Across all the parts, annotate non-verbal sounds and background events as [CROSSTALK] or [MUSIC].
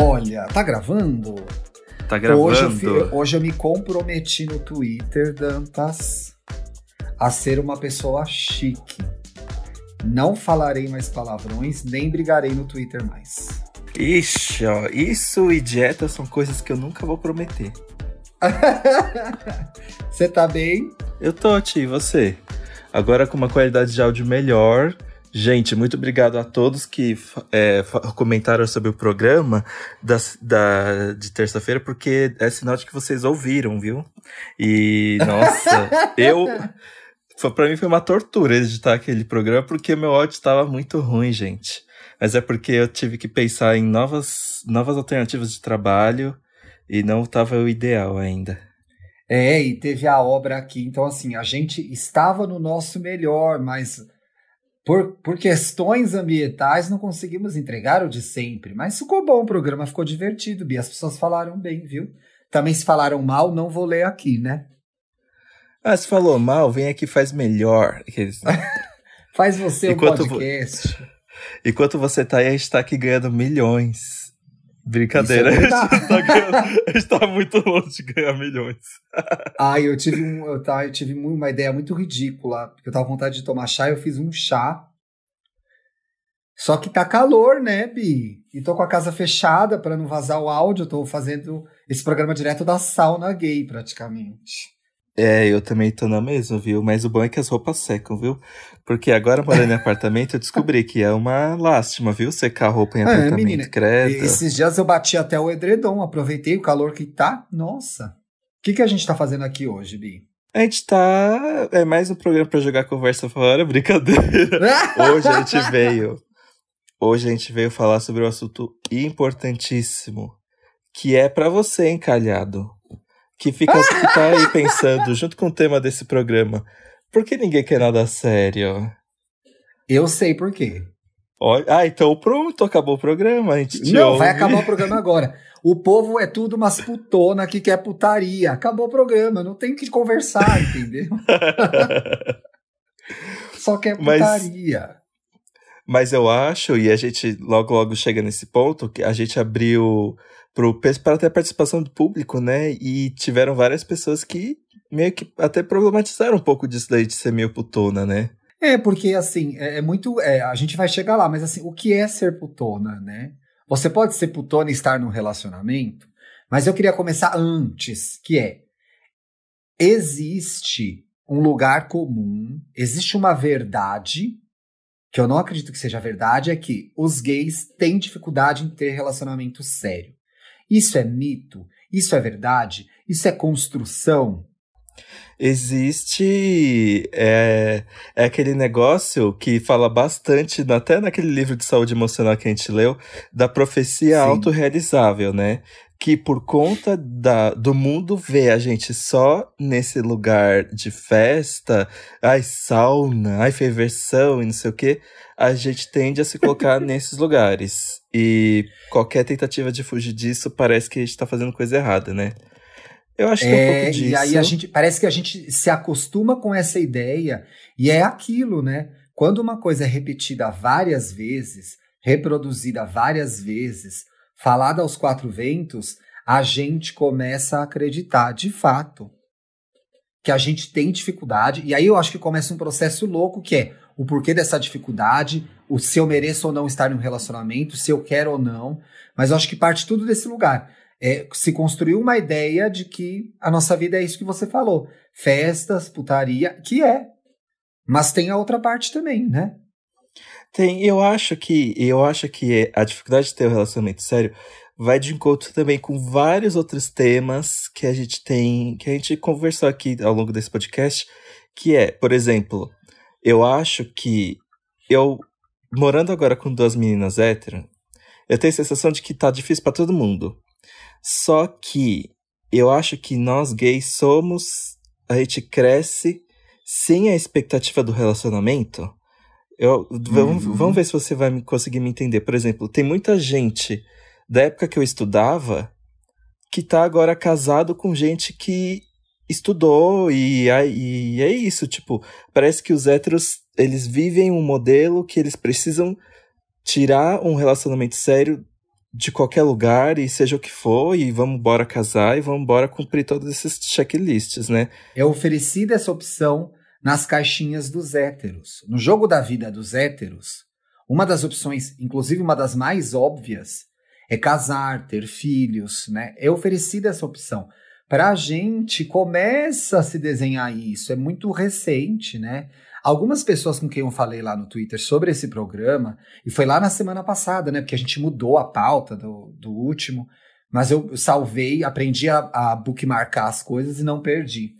Olha, tá gravando? Tá gravando? Hoje eu, fi- hoje eu me comprometi no Twitter, Dantas, a ser uma pessoa chique. Não falarei mais palavrões, nem brigarei no Twitter mais. Ixi, ó, isso e dieta são coisas que eu nunca vou prometer. [LAUGHS] Você tá bem? Eu tô, Ti, e você? Agora com uma qualidade de áudio melhor. Gente, muito obrigado a todos que é, comentaram sobre o programa das- da, de terça-feira, porque é sinal de que vocês ouviram, viu? E, nossa, [LAUGHS] eu. Pra mim foi uma tortura editar aquele programa, porque meu áudio estava muito ruim, gente. Mas é porque eu tive que pensar em novas, novas alternativas de trabalho e não estava o ideal ainda. É, e teve a obra aqui, então assim, a gente estava no nosso melhor, mas por, por questões ambientais não conseguimos entregar o de sempre. Mas ficou bom, o programa ficou divertido, Bia. As pessoas falaram bem, viu? Também se falaram mal, não vou ler aqui, né? Ah, se falou mal, vem aqui e faz melhor. [LAUGHS] Faz você um Enquanto vo- podcast. [LAUGHS] Enquanto você tá aí, a gente tá aqui ganhando milhões. Brincadeira, é a, gente tá ganhando- a gente tá muito longe de ganhar milhões. Ai, eu tive, um, eu, tá, eu tive uma ideia muito ridícula, porque eu tava com vontade de tomar chá, eu fiz um chá. Só que tá calor, né, Bi? E tô com a casa fechada para não vazar o áudio, eu tô fazendo esse programa direto da sauna gay, praticamente. É, eu também tô na mesma, viu? Mas o bom é que as roupas secam, viu? Porque agora, morando em [LAUGHS] apartamento, eu descobri que é uma lástima, viu? Secar roupa em É, apartamento, menina, credo. Esses dias eu bati até o edredom, aproveitei o calor que tá. Nossa. O que, que a gente tá fazendo aqui hoje, Bi? A gente tá... É mais um programa pra jogar conversa fora, [LAUGHS] brincadeira. [LAUGHS] Hoje a gente veio. Hoje a gente veio falar sobre um assunto importantíssimo. Que é pra você, encalhado. Que fica que tá aí pensando, junto com o tema desse programa. Por que ninguém quer nada sério? Eu sei por quê. Olha, ah, então pronto, acabou o programa. A gente te Não, ouve. vai acabar o programa agora. O povo é tudo umas putona que quer putaria. Acabou o programa, não tem que conversar, [LAUGHS] entendeu? Só quer Mas- putaria. Mas eu acho, e a gente logo logo chega nesse ponto, que a gente abriu para ter participação do público, né? E tiveram várias pessoas que meio que até problematizaram um pouco disso daí de ser meio putona, né? É, porque assim, é, é muito. é, a gente vai chegar lá, mas assim, o que é ser putona, né? Você pode ser putona e estar num relacionamento, mas eu queria começar antes, que é. Existe um lugar comum, existe uma verdade, que eu não acredito que seja verdade, é que os gays têm dificuldade em ter relacionamento sério. Isso é mito? Isso é verdade? Isso é construção? Existe é, é aquele negócio que fala bastante, até naquele livro de saúde emocional que a gente leu, da profecia Sim. autorrealizável, né? Que por conta da, do mundo ver a gente só nesse lugar de festa, ai, sauna, ai, ferversão e não sei o quê, a gente tende a se colocar [LAUGHS] nesses lugares. E qualquer tentativa de fugir disso parece que a gente tá fazendo coisa errada, né? Eu acho que é um É, pouco disso. e aí a gente parece que a gente se acostuma com essa ideia e é aquilo, né? Quando uma coisa é repetida várias vezes, reproduzida várias vezes, falada aos quatro ventos, a gente começa a acreditar de fato que a gente tem dificuldade. E aí eu acho que começa um processo louco que é o porquê dessa dificuldade, o se eu mereço ou não estar num relacionamento, se eu quero ou não. Mas eu acho que parte tudo desse lugar é, se construiu uma ideia de que a nossa vida é isso que você falou. Festas, putaria, que é. Mas tem a outra parte também, né? Tem, eu acho que eu acho que a dificuldade de ter um relacionamento sério vai de encontro também com vários outros temas que a gente tem, que a gente conversou aqui ao longo desse podcast, que é, por exemplo, eu acho que eu morando agora com duas meninas hétero, eu tenho a sensação de que tá difícil pra todo mundo. Só que eu acho que nós gays somos, a gente cresce sem a expectativa do relacionamento. Eu, vamos, Uhum. vamos ver se você vai me- conseguir me entender. Por exemplo, tem muita gente da época que eu estudava que tá agora casado com gente que estudou e, aí- e é isso, tipo, parece que os héteros, eles vivem um modelo que eles precisam tirar um relacionamento sério de qualquer lugar e seja o que for, e vamos embora casar e vamos embora cumprir todos esses checklists, né? É oferecida essa opção nas caixinhas dos héteros. No jogo da vida dos héteros, uma das opções, inclusive uma das mais óbvias, é casar, ter filhos, né? É oferecida essa opção. Para a gente começa a se desenhar isso, é muito recente, né? Algumas pessoas com quem eu falei lá no Twitter sobre esse programa, e foi lá na semana passada, né? Porque a gente mudou a pauta do, do último, mas eu salvei, aprendi a, a bookmarcar as coisas e não perdi.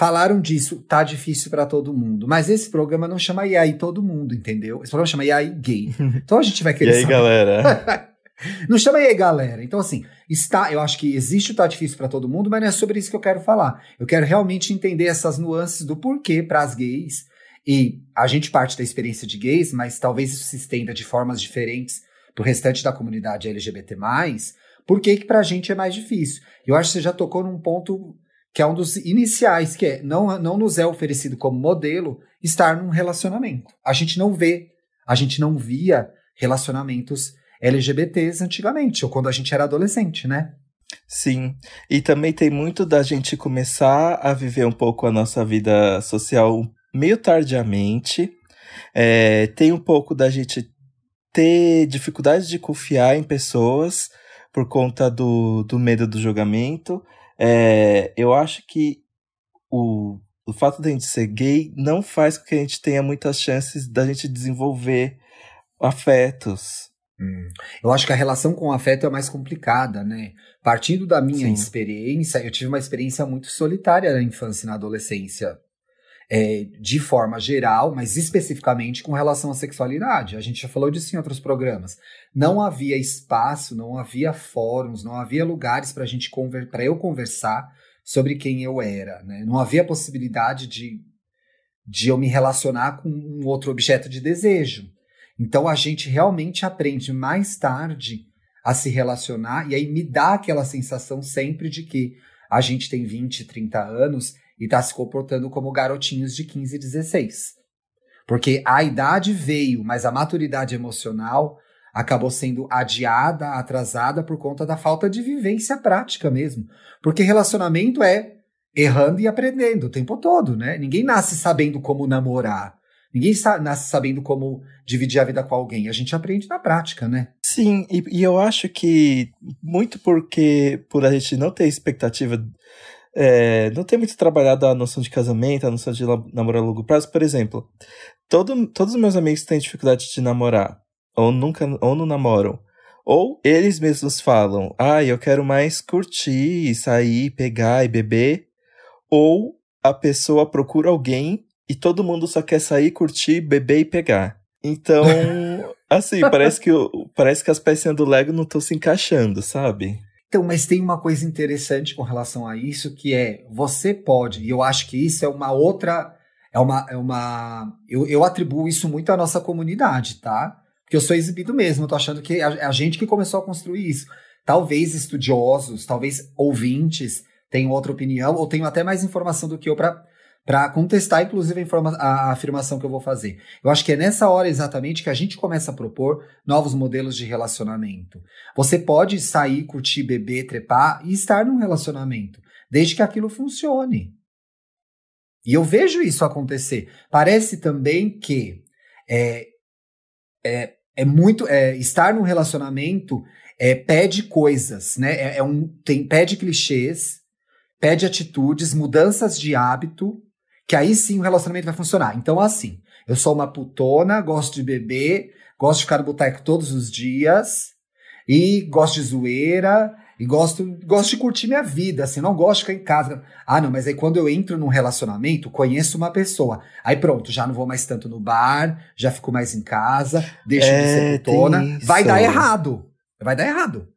Falaram disso, tá difícil para todo mundo. Mas esse programa não chama E aí todo mundo, entendeu? Esse programa chama E aí gay. [LAUGHS] Então a gente vai querer. e aí, saber. galera? [LAUGHS] não chama E aí, galera. Então, assim, está. Eu acho que existe o tá difícil para todo mundo, mas não é sobre isso que eu quero falar. Eu quero realmente entender essas nuances do porquê para as gays e a gente parte da experiência de gays, mas talvez isso se estenda de formas diferentes para o restante da comunidade LGBT. Por que, que para a gente é mais difícil? Eu acho que você já tocou num ponto que é um dos iniciais, que é não, não nos é oferecido como modelo estar num relacionamento. A gente não vê, a gente não via relacionamentos LGBTs antigamente, ou quando a gente era adolescente, né? Sim, e também tem muito da gente começar a viver um pouco a nossa vida social meio tardiamente. É, tem um pouco da gente ter dificuldade de confiar em pessoas por conta do, do medo do julgamento. É, eu acho que o, o fato de a gente ser gay não faz com que a gente tenha muitas chances da gente desenvolver afetos. Hum. Eu acho que a relação com o afeto é mais complicada, né? Partindo da minha Sim. experiência, eu tive uma experiência muito solitária na infância e na adolescência é, de forma geral, mas especificamente com relação à sexualidade. A gente já falou disso em outros programas. Não havia espaço, não havia fóruns, não havia lugares para gente para eu conversar sobre quem eu era. Né? Não havia possibilidade de, de eu me relacionar com um outro objeto de desejo. Então a gente realmente aprende mais tarde a se relacionar, e aí me dá aquela sensação sempre de que a gente tem 20, 30 anos e está se comportando como garotinhos de 15 e 16. Porque a idade veio, mas a maturidade emocional acabou sendo adiada, atrasada por conta da falta de vivência prática mesmo. Porque relacionamento é errando e aprendendo o tempo todo, né? Ninguém nasce sabendo como namorar. Ninguém nasce sabendo como dividir a vida com alguém. A gente aprende na prática, né? Sim, e, e eu acho que muito porque por a gente não ter expectativa é, não tem muito trabalhado a noção de casamento, a noção de namorar a longo prazo. Por exemplo, todo, todos os meus amigos têm dificuldade de namorar, ou nunca, ou não namoram. Ou eles mesmos falam, ah, eu quero mais curtir, sair, pegar e beber. Ou a pessoa procura alguém e todo mundo só quer sair, curtir, beber e pegar. Então, [LAUGHS] assim, parece que, parece que as pecinhas do Lego não estão se encaixando, sabe? Então, mas tem uma coisa interessante com relação a isso, que é você pode, e eu acho que isso é uma outra. É uma. É uma eu, eu atribuo isso muito à nossa comunidade, tá? Porque eu sou exibido mesmo, eu tô achando que é a gente que começou a construir isso. Talvez estudiosos, talvez ouvintes tenham outra opinião, ou tenham até mais informação do que eu para para contestar, inclusive, a, a, afirmação que eu vou fazer. Eu acho que é nessa hora exatamente que a gente começa a propor novos modelos de relacionamento. Você pode sair, curtir, beber, trepar e estar num relacionamento, desde que aquilo funcione. E eu vejo isso acontecer. Parece também que é, é, é muito. É, estar num relacionamento é, pede coisas, né? É, é um, tem, pede clichês, pede atitudes, mudanças de hábito que aí sim o relacionamento vai funcionar. Então, assim, eu sou uma putona, gosto de beber, gosto de ficar no boteco todos os dias, e gosto de zoeira, e gosto, gosto de curtir minha vida, assim, não gosto de ficar em casa. Ah, não, mas aí quando eu entro num relacionamento, conheço uma pessoa. Aí pronto, já não vou mais tanto no bar, já fico mais em casa, deixo é, de ser é, putona. Vai dar errado. Vai dar errado.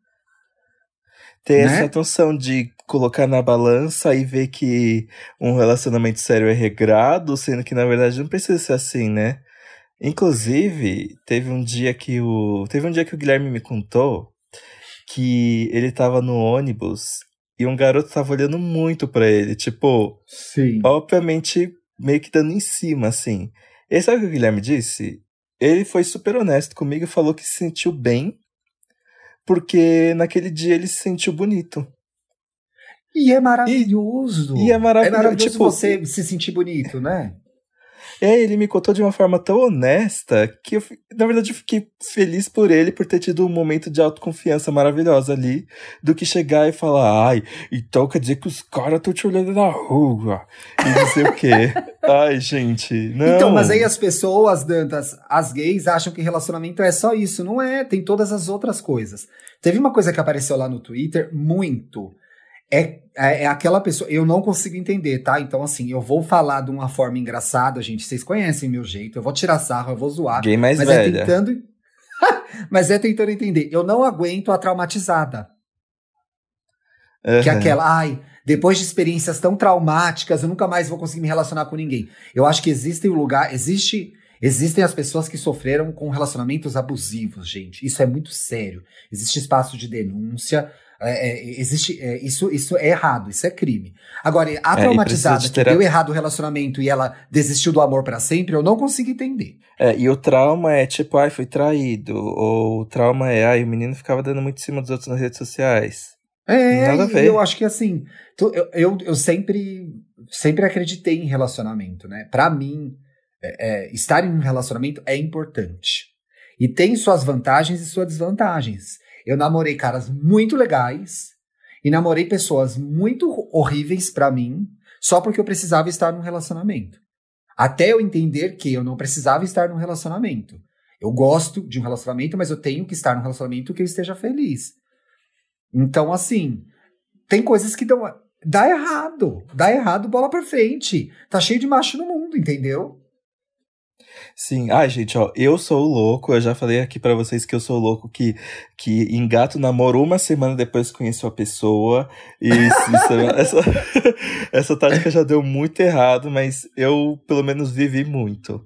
Ter né? essa noção de colocar na balança e ver que um relacionamento sério é regrado, sendo que na verdade não precisa ser assim, né? Inclusive, teve um dia que o. Teve um dia que o Guilherme me contou que ele tava no ônibus e um garoto tava olhando muito para ele. Tipo, Sim. obviamente, meio que dando em cima, assim. E sabe o que o Guilherme disse? Ele foi super honesto comigo e falou que se sentiu bem porque naquele dia ele se sentiu bonito. E é maravilhoso. E, e é maravilhoso. É maravilhoso tipo, você se sentir bonito, né? É, ele me contou de uma forma tão honesta que eu, na verdade, eu fiquei feliz por ele por ter tido um momento de autoconfiança maravilhosa ali, do que chegar e falar, ai, então quer dizer que os caras estão te olhando na rua, e não sei o quê. [LAUGHS] Ai, gente, não. Então, mas aí as pessoas, Dantas, as gays, acham que relacionamento é só isso. Não é, tem todas as outras coisas. Teve uma coisa que apareceu lá no Twitter, muito é, é, é, aquela pessoa. Eu não consigo entender, tá? Então, assim, eu vou falar de uma forma engraçada, gente. Vocês conhecem meu jeito. Eu vou tirar sarro, eu vou zoar. Gay mais mas velha. é tentando. [LAUGHS] mas é tentando entender. Eu não aguento a traumatizada. Uhum. Que é aquela, ai, depois de experiências tão traumáticas, eu nunca mais vou conseguir me relacionar com ninguém. Eu acho que existe um lugar, existe. Existem as pessoas que sofreram com relacionamentos abusivos, gente. Isso é muito sério. Existe espaço de denúncia. É, é, existe, é, isso, isso é errado, isso é crime. Agora, a é, traumatizada que deu errado o relacionamento e ela desistiu do amor para sempre, eu não consigo entender. É, e o trauma é tipo, ai, foi traído. Ou o trauma é, ai, o menino ficava dando muito em cima dos outros nas redes sociais. É, Nada a ver. eu acho que assim, eu, eu, eu sempre, sempre acreditei em relacionamento, né? Para mim, é, estar em um relacionamento é importante. E tem suas vantagens e suas desvantagens. Eu namorei caras muito legais e namorei pessoas muito horríveis para mim, só porque eu precisava estar num relacionamento. Até eu entender que eu não precisava estar num relacionamento. Eu gosto de um relacionamento, mas eu tenho que estar num relacionamento que eu esteja feliz. Então, assim, tem coisas que dão. Dá errado. Dá errado, bola pra frente. Tá cheio de macho no mundo, entendeu? Sim, ai, gente, ó, eu sou o louco, eu já falei aqui para vocês que eu sou o louco que, que engato namoro uma semana depois que conheço a pessoa. E isso, [LAUGHS] essa, essa tática já deu muito errado, mas eu pelo menos vivi muito.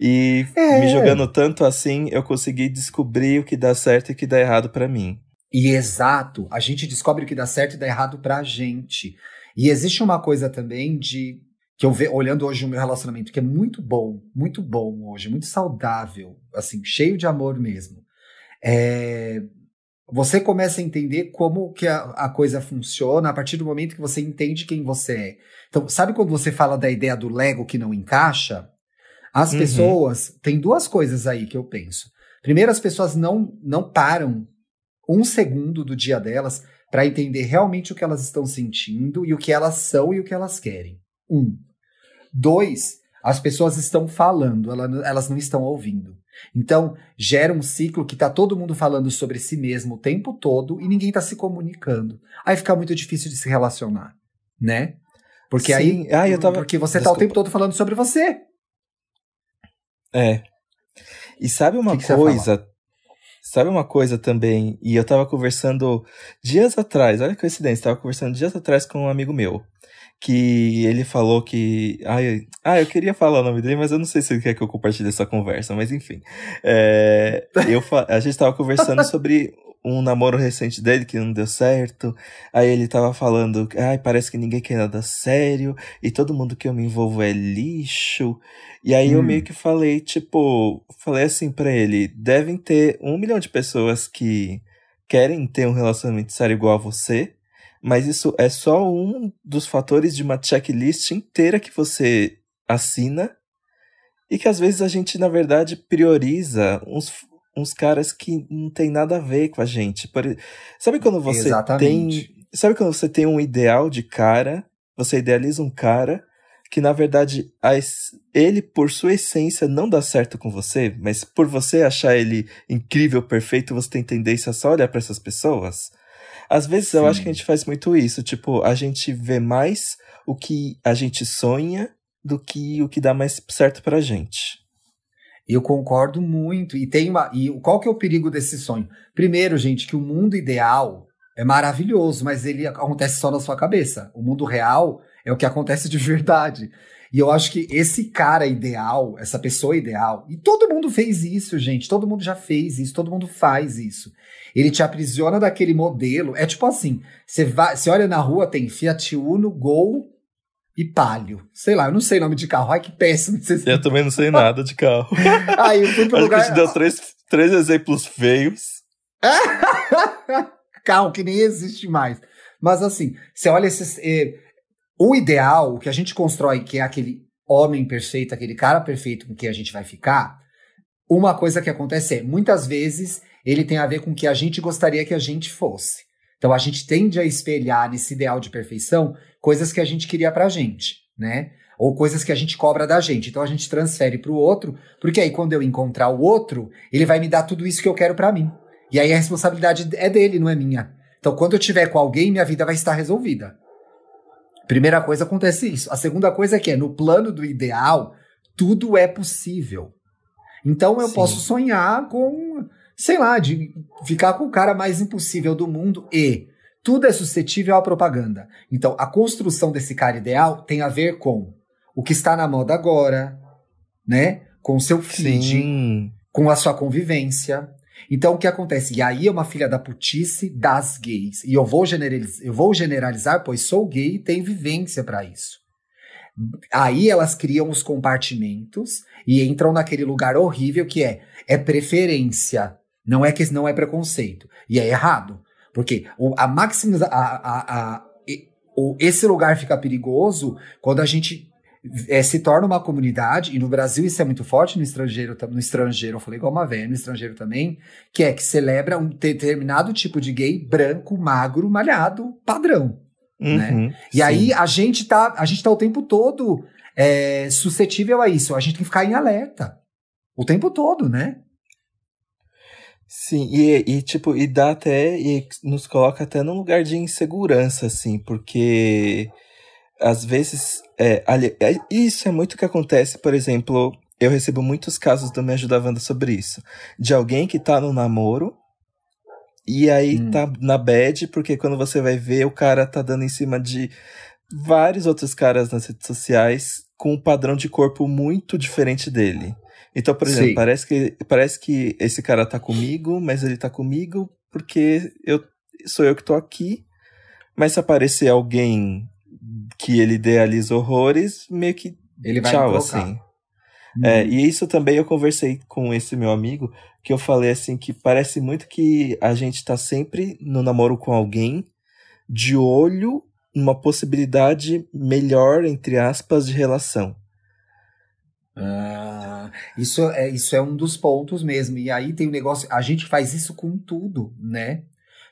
E é. me jogando tanto assim, eu consegui descobrir o que dá certo e o que dá errado para mim. E exato, a gente descobre o que dá certo e dá errado pra gente. E existe uma coisa também de que eu vejo olhando hoje o meu relacionamento, que é muito bom, muito bom hoje, muito saudável, assim, cheio de amor mesmo. É, você começa a entender como que a, a, coisa funciona a partir do momento que você entende quem você é. Então, sabe quando você fala da ideia do Lego que não encaixa? As uhum. pessoas, tem duas coisas aí que eu penso. Primeiro, as pessoas não, não param um segundo do dia delas para entender realmente o que elas estão sentindo e o que elas são e o que elas querem. Um. Dois, as pessoas estão falando, elas não estão ouvindo. Então, gera um ciclo que tá todo mundo falando sobre si mesmo o tempo todo e ninguém tá se comunicando. Aí fica muito difícil de se relacionar, né? Porque Sim. aí. Ah, eu tava... Porque você Desculpa. tá o tempo todo falando sobre você. É. E sabe uma que que coisa? Sabe uma coisa também? E eu tava conversando dias atrás, olha que coincidência, tava conversando dias atrás com um amigo meu que ele falou que. Ai, ah, eu queria falar o nome dele, mas eu não sei se ele quer que eu compartilhe essa conversa, mas enfim. É, eu, a gente estava conversando sobre um namoro recente dele que não deu certo. Aí ele tava falando, ai, parece que ninguém quer nada sério, e todo mundo que eu me envolvo é lixo. E aí hum. eu meio que falei, tipo, falei assim para ele: devem ter um milhão de pessoas que querem ter um relacionamento sério igual a você mas isso é só um dos fatores de uma checklist inteira que você assina e que às vezes a gente, na verdade, prioriza uns, uns caras que não tem nada a ver com a gente. Sabe quando você Exatamente. tem. Sabe quando você tem um ideal de cara, você idealiza um cara que na verdade ele por sua essência não dá certo com você, mas por você achar ele incrível, perfeito, você tem tendência a só olhar para essas pessoas? Às vezes Sim. eu acho que a gente faz muito isso, tipo, a gente vê mais o que a gente sonha do que o que dá mais certo pra gente. Eu concordo muito. E tem uma. E qual que é o perigo desse sonho? Primeiro, gente, que o mundo ideal é maravilhoso, mas ele acontece só na sua cabeça. O mundo real é o que acontece de verdade. E eu acho que esse cara ideal, essa pessoa ideal, e todo mundo fez isso, gente, todo mundo já fez isso, todo mundo faz isso. Ele te aprisiona daquele modelo. É tipo assim: você vai, você olha na rua, tem Fiat Uno, Gol e Palio. Sei lá, eu não sei o nome de carro. Ai, que péssimo. Eu também não sei nada de carro. [LAUGHS] Aí eu fui pro Acho lugar. Que a gente deu três, três exemplos feios. [LAUGHS] Calma, que nem existe mais. Mas assim, você olha esses. Eh, o ideal, o que a gente constrói, que é aquele homem perfeito, aquele cara perfeito com quem a gente vai ficar, uma coisa que acontece é, muitas vezes, ele tem a ver com o que a gente gostaria que a gente fosse. Então a gente tende a espelhar nesse ideal de perfeição coisas que a gente queria pra gente, né? Ou coisas que a gente cobra da gente. Então a gente transfere pro outro, porque aí quando eu encontrar o outro, ele vai me dar tudo isso que eu quero para mim. E aí a responsabilidade é dele, não é minha. Então quando eu tiver com alguém, minha vida vai estar resolvida. Primeira coisa acontece isso. A segunda coisa é que é no plano do ideal, tudo é possível. Então eu Sim. posso sonhar com, sei lá, de ficar com o cara mais impossível do mundo e tudo é suscetível à propaganda. Então a construção desse cara ideal tem a ver com o que está na moda agora, né? Com o seu feed, Sim. com a sua convivência. Então o que acontece? E aí é uma filha da putice das gays. E eu vou generalizar, eu vou generalizar pois sou gay e tenho vivência para isso. Aí elas criam os compartimentos e entram naquele lugar horrível que é é preferência, não é que não é preconceito. E é errado, porque o, a máxima a, a, a, o, esse lugar fica perigoso quando a gente é, se torna uma comunidade, e no Brasil isso é muito forte, no estrangeiro, no estrangeiro, eu falei igual uma velha, no estrangeiro também, que é que celebra um determinado tipo de gay branco, magro, malhado, padrão. Né? Uhum, né? E sim. aí a gente tá, a gente tá o tempo todo é, suscetível a isso. A gente tem que ficar em alerta. O tempo todo, né? Sim, e, e tipo, e dá até, e nos coloca até num lugar de insegurança, assim, porque às vezes, é, ali, é, isso é muito que acontece, por exemplo, eu recebo muitos casos do Me Ajuda Wanda sobre isso, de alguém que tá no namoro, e aí hum. tá na bad, porque quando você vai ver, o cara tá dando em cima de vários outros caras nas redes sociais com um padrão de corpo muito diferente dele. Então, por exemplo, parece que, parece que esse cara tá comigo, mas ele tá comigo porque eu sou eu que tô aqui. Mas se aparecer alguém que ele idealiza horrores, meio que ele vai tchau, assim. É, uhum. e isso também eu conversei com esse meu amigo, que eu falei assim que parece muito que a gente tá sempre no namoro com alguém de olho numa possibilidade melhor, entre aspas, de relação. Ah, isso, é, isso é um dos pontos mesmo. E aí tem um negócio, a gente faz isso com tudo, né?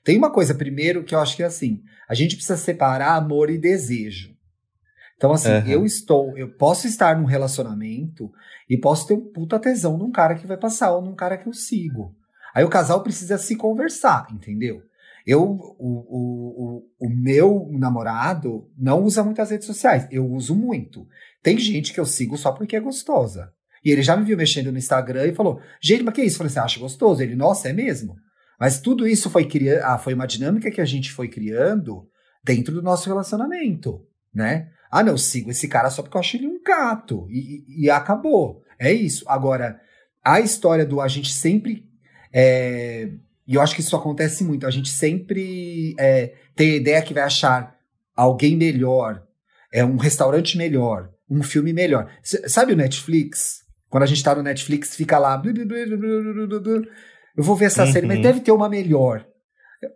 Tem uma coisa primeiro que eu acho que é assim, a gente precisa separar amor e desejo. Então, assim, uhum. eu estou, eu posso estar num relacionamento e posso ter um puta tesão num cara que vai passar ou num cara que eu sigo. Aí o casal precisa se conversar, entendeu? Eu, o, o, o, o meu namorado não usa muitas redes sociais. Eu uso muito. Tem gente que eu sigo só porque é gostosa. E ele já me viu mexendo no Instagram e falou: Gente, mas que isso? Eu falei: Você acha gostoso? Ele, nossa, é mesmo? Mas tudo isso foi, cria ah, foi uma dinâmica que a gente foi criando dentro do nosso relacionamento, né? Ah, não, sigo esse cara só porque eu acho ele um gato. E, e, e acabou. É isso. Agora, a história do a gente sempre. É, e eu acho que isso acontece muito. A gente sempre é, tem a ideia que vai achar alguém melhor, é um restaurante melhor, um filme melhor. C sabe o Netflix? Quando a gente tá no Netflix, fica lá. Eu vou ver essa uhum. série, mas deve ter uma melhor.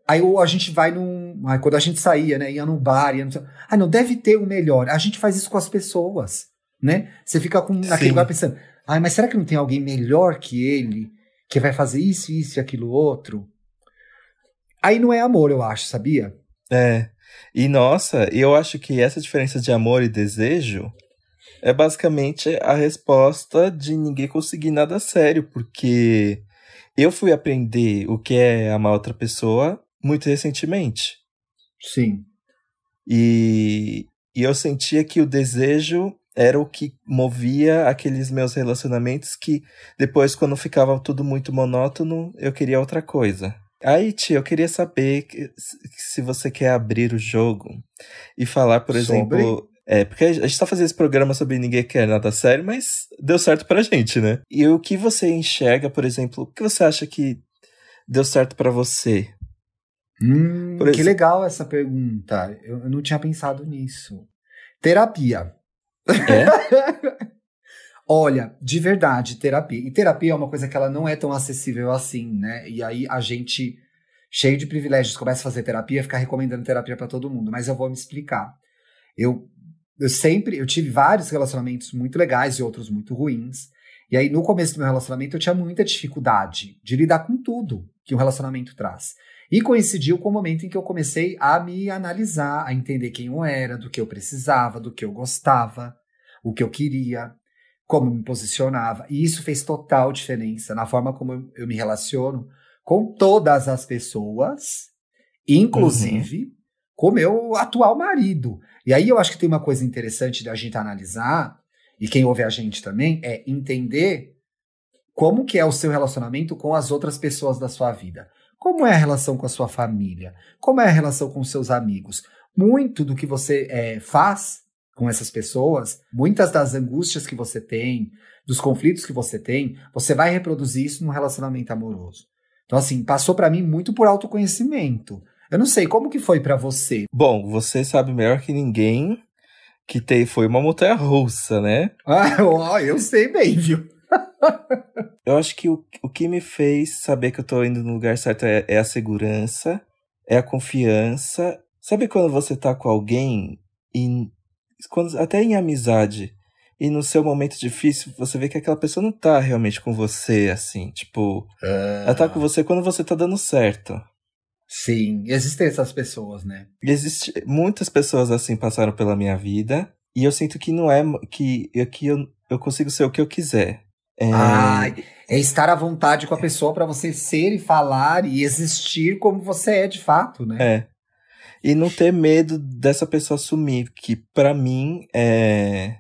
Aí ou a gente vai num. Aí, quando a gente saía, né? Ia num bar, ia no. Ah, não, deve ter o um melhor. A gente faz isso com as pessoas, né? Você fica com naquele lugar pensando, ah, mas será que não tem alguém melhor que ele? Que vai fazer isso, isso e aquilo outro? Aí não é amor, eu acho, sabia? É. E nossa, eu acho que essa diferença de amor e desejo é basicamente a resposta de ninguém conseguir nada sério, porque eu fui aprender o que é amar outra pessoa muito recentemente. Sim. E, e eu sentia que o desejo era o que movia aqueles meus relacionamentos que depois, quando ficava tudo muito monótono, eu queria outra coisa. Aí, tia, eu queria saber se você quer abrir o jogo e falar, por Sobre? exemplo, é, porque a gente tá fazendo esse programa sobre ninguém quer nada sério, mas deu certo pra gente, né? E o que você enxerga, por exemplo, o que você acha que deu certo para você? Hum, que legal essa pergunta. Eu, eu, não tinha pensado nisso. Terapia. É? [LAUGHS] Olha, de verdade, terapia. E terapia é uma coisa que ela não é tão acessível assim, né? E aí a gente, cheio de privilégios, começa a fazer terapia, ficar recomendando terapia para todo mundo. Mas eu vou me explicar. Eu, eu sempre, eu tive vários relacionamentos muito legais e outros muito ruins. E aí, no começo do meu relacionamento, eu tinha muita dificuldade de lidar com tudo que um relacionamento traz. E coincidiu com o momento em que eu comecei a me analisar, a entender quem eu era, do que eu precisava, do que eu gostava, o que eu queria como me posicionava. E isso fez total diferença na forma como eu, eu me relaciono com todas as pessoas, inclusive uhum. com meu atual marido. E aí eu acho que tem uma coisa interessante da gente analisar, e quem ouve a gente também, é entender como que é o seu relacionamento com as outras pessoas da sua vida. Como é a relação com a sua família? Como é a relação com seus amigos? Muito do que você é, faz com essas pessoas, muitas das angústias que você tem, dos conflitos que você tem, você vai reproduzir isso num relacionamento amoroso. Então, assim, passou para mim muito por autoconhecimento. Eu não sei, como que foi para você? Bom, você sabe melhor que ninguém que tem, foi uma montanha russa, né? [LAUGHS] Ah, eu sei bem, viu? [LAUGHS] eu acho que o, o que me fez saber que eu tô indo no lugar certo é, é a segurança, é a confiança. Sabe quando você tá com alguém e quando, até em amizade, e no seu momento difícil, você vê que aquela pessoa não tá realmente com você, assim, tipo. Uh... Ela tá com você quando você tá dando certo. Sim, existem essas pessoas, né? Existe, muitas pessoas assim passaram pela minha vida, e eu sinto que não é. que, que eu, eu consigo ser o que eu quiser. É... Ah, é estar à vontade com a pessoa para você ser e falar e existir como você é de fato, né? É e não ter medo dessa pessoa sumir, que para mim é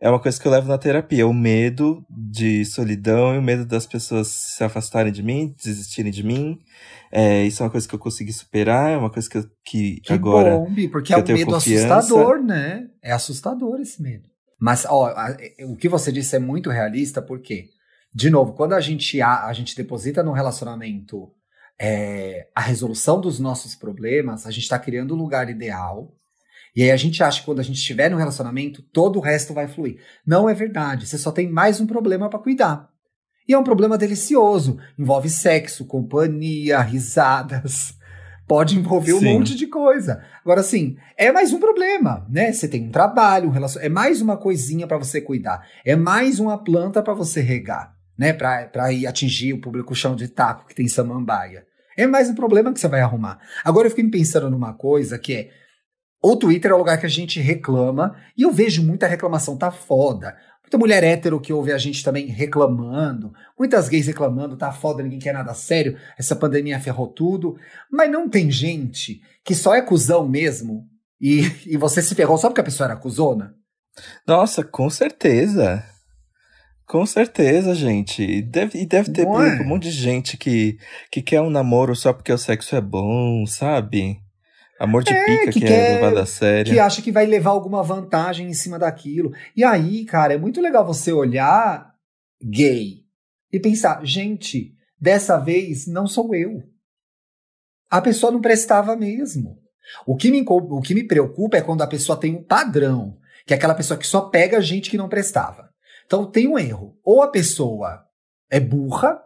é uma coisa que eu levo na terapia, o medo de solidão e o medo das pessoas se afastarem de mim, desistirem de mim. É, isso é uma coisa que eu consegui superar, é uma coisa que, que, que agora. Bom, porque é um medo confiança. assustador, né? É assustador esse medo. Mas, ó, a, o que você disse é muito realista, porque, de novo, quando a gente, a, a gente deposita num relacionamento é, a resolução dos nossos problemas, a gente está criando um lugar ideal. E aí a gente acha que quando a gente estiver no relacionamento, todo o resto vai fluir. Não é verdade. Você só tem mais um problema para cuidar. E é um problema delicioso. Envolve sexo, companhia, risadas. [LAUGHS] Pode envolver um monte de coisa. Agora, assim, é mais um problema, né? Você tem um trabalho, um relacion... é mais uma coisinha para você cuidar. É mais uma planta para você regar, né? Para ir atingir o público chão de taco que tem samambaia. É mais um problema que você vai arrumar. Agora eu fiquei pensando numa coisa que é. O Twitter é o lugar que a gente reclama, e eu vejo muita reclamação, tá foda. Muita mulher hétero que ouve a gente também reclamando, muitas gays reclamando, tá foda, ninguém quer nada sério, essa pandemia ferrou tudo. Mas não tem gente que só é cuzão mesmo e, [LAUGHS] e você se ferrou só porque a pessoa era cuzona? Nossa, com certeza. Com certeza, gente. E deve, e deve ter é? um monte de gente que, que quer um namoro só porque o sexo é bom, sabe? Amor de é, pica que, que é levado a sério. Que acha que vai levar alguma vantagem em cima daquilo. E aí, cara, é muito legal você olhar gay e pensar, gente, dessa vez não sou eu. A pessoa não prestava mesmo. O que me, o que me preocupa é quando a pessoa tem um padrão, que é aquela pessoa que só pega gente que não prestava. Então tem um erro. Ou a pessoa é burra,